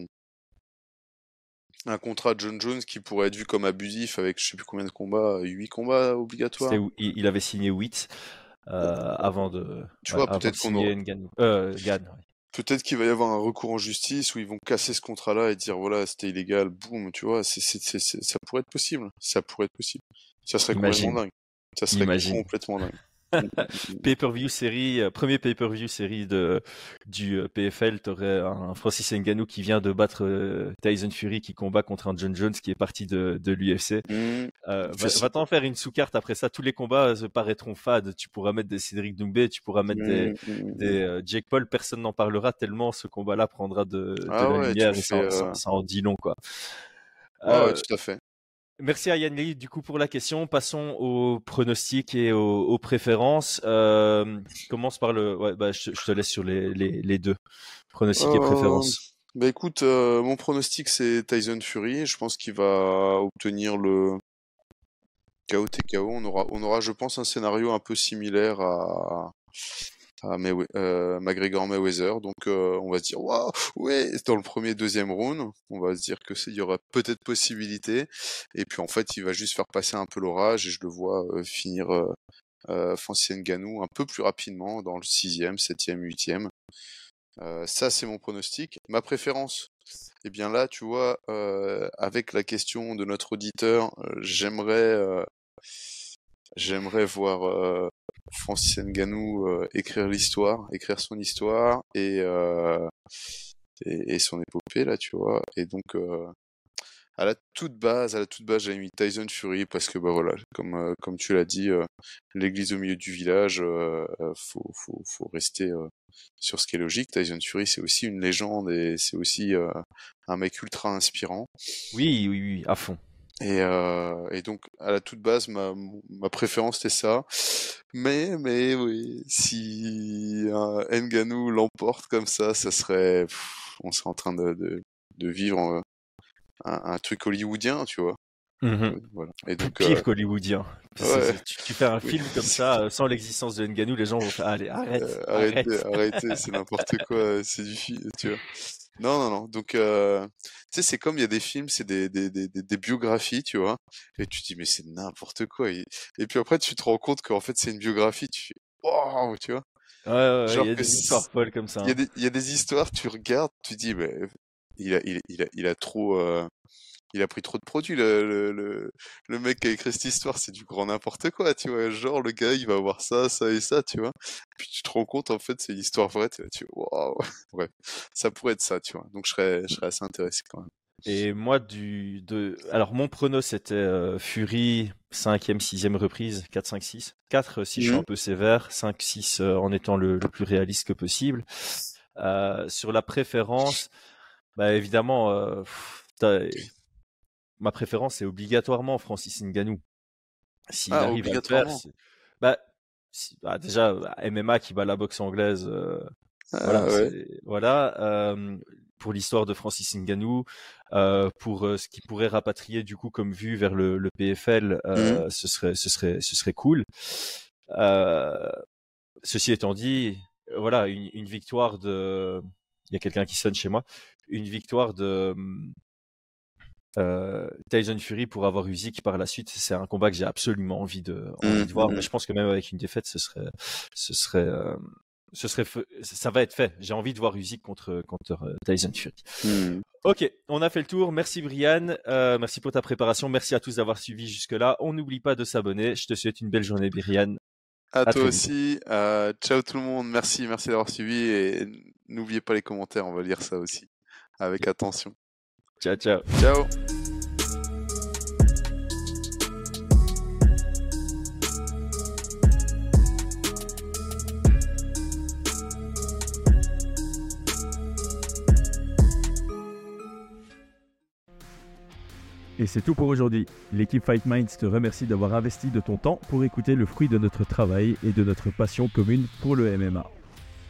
un contrat de John Jones qui pourrait être vu comme abusif avec je sais plus combien de combats, 8 combats obligatoires. Il il avait signé 8 euh, avant de, Tu ouais, vois, peut-être qu'on aura-. Euh, Gann, ouais. Peut-être qu'il va y avoir un recours en justice où ils vont casser ce contrat-là et dire voilà, c'était illégal, boum, tu vois, c'est, c'est, ça pourrait être possible. Ça pourrait être possible. Ça serait Imagine. complètement dingue. Ça serait Imagine. complètement dingue. Pay-per-view série, euh, premier pay-per-view série de, du euh, PFL, t'aurais un Francis Ngannou qui vient de battre euh, Tyson Fury qui combat contre un John Jones qui est parti de, de l'UFC. Mmh. Va, t'en faire une sous-carte après ça, tous les combats se paraîtront fades. Tu pourras mettre des Cédric Doumbé, tu pourras mettre des, Mmh, des Jake Paul, personne n'en parlera tellement ce combat-là prendra de, de Ah la ouais, lumière et ça, ça- ça en dit long quoi. Ouais, ouais, tout à fait. Merci à Yann Lee, du coup, pour la question. Passons aux pronostics et aux, aux préférences. Euh, commence par le. Ouais, bah, je, te- je te laisse sur les, les, les deux. Pronostics et Euh, préférences. Bah écoute, euh, mon pronostic c'est Tyson Fury. Je pense qu'il va obtenir le KO TKO. On aura, on aura, je pense, un scénario un peu similaire à, à Maywe- euh, McGregor Mayweather. Donc euh, on va se dire waouh, ouais, dans le premier, deuxième round, on va se dire que il y aura peut-être possibilité. Et puis en fait, il va juste faire passer un peu l'orage et je le vois euh, finir euh, euh, Francis Ngannou un peu plus rapidement dans le sixième, septième, huitième. Euh, ça, c'est mon pronostic. Ma préférence, eh bien là, tu vois, euh, avec la question de notre auditeur, j'aimerais, j'aimerais voir Francis Ngannou euh, écrire l'histoire, écrire son histoire et, euh, et, et son épopée là, tu vois. Et donc, euh, à la toute base, à la toute base, j'avais mis Tyson Fury parce que bah voilà, comme comme tu l'as dit, l'église au milieu du village, faut faut faut rester sur ce qui est logique. Tyson Fury, c'est aussi une légende et c'est aussi un mec ultra inspirant. Oui, oui, oui, à fond. Et, euh, et donc, à la toute base, ma, ma préférence c'était ça. Mais, mais oui, si un l'emporte comme ça, ça serait, pff, on serait en train de, de, de vivre euh, un, un truc hollywoodien, tu vois. Voilà. Et Plus donc, pire euh, qu'hollywoodien. Ouais. Tu, tu fais un Oui. film comme ça, sans l'existence de Ngannou, les gens vont faire Allez, arrête, Euh, arrête. arrêtez, arrêtez, c'est n'importe quoi, c'est du film, tu vois. Non, non, non. Donc, euh, tu sais, c'est comme il y a des films, c'est des, des, des, des, biographies, tu vois. Et tu te dis, mais c'est n'importe quoi. Et, et puis après, tu te rends compte qu'en fait, c'est une biographie. Tu fais, wow, tu vois. Ouais, ouais, ouais, Genre il y a des histoires folles comme ça. Il y, a hein. des, il y a des histoires, tu regardes, tu dis, mais il a, il, il a, il a trop, euh, il a pris trop de produits. Le, le, le, le mec qui a écrit cette histoire, c'est du grand n'importe quoi, tu vois. Genre, le gars, il va avoir ça, ça et ça, tu vois. Puis tu te rends compte, en fait, c'est une histoire vraie, tu vois. Tu waouh. Bref, ça pourrait être ça, tu vois. Donc, je serais, je serais assez intéressé quand même. Et moi, du, de... alors mon prono c'était euh, Fury, 5e, 6e reprise, 4, 5, 6. 4 si je suis Mhm. un peu sévère, 5, 6 euh, en étant le, le plus réaliste que possible. Euh, sur la préférence, bah évidemment, euh, pff, ma préférence c'est obligatoirement Francis Ngannou. S'il Ah, arrive à le faire, bah, bah, déjà bah, MMA qui bat la boxe anglaise, euh, voilà, Ah, ouais. c'est- voilà euh, pour l'histoire de Francis Ngannou, euh, pour euh, ce qui pourrait rapatrier du coup comme vue vers le, le PFL, euh, ce serait, ce serait, ce serait cool. Euh, ceci étant dit, euh, voilà, une, une victoire de, il y a quelqu'un qui sonne chez moi, une victoire de euh, Tyson Fury pour avoir Usyk par la suite, c'est un combat que j'ai absolument envie de, envie Mhm, de voir. mhm. Mais je pense que même avec une défaite, ce serait, ce serait, euh, ce serait, ça va être fait. J'ai envie de voir Usyk contre contre euh, Tyson Fury. Hmm. Ok, on a fait le tour. Merci Brian, Euh, merci pour ta préparation. Merci à tous d'avoir suivi jusque-là. On n'oublie pas de s'abonner. Je te souhaite une belle journée, Brian. À, À toi aussi. Euh, ciao tout le monde. Merci, merci d'avoir suivi et n'oubliez pas les commentaires. On va lire ça aussi avec attention. Ciao, ciao. Ciao. Et c'est tout pour aujourd'hui. L'équipe Fight Minds te remercie d'avoir investi de ton temps pour écouter le fruit de notre travail et de notre passion commune pour le MMA.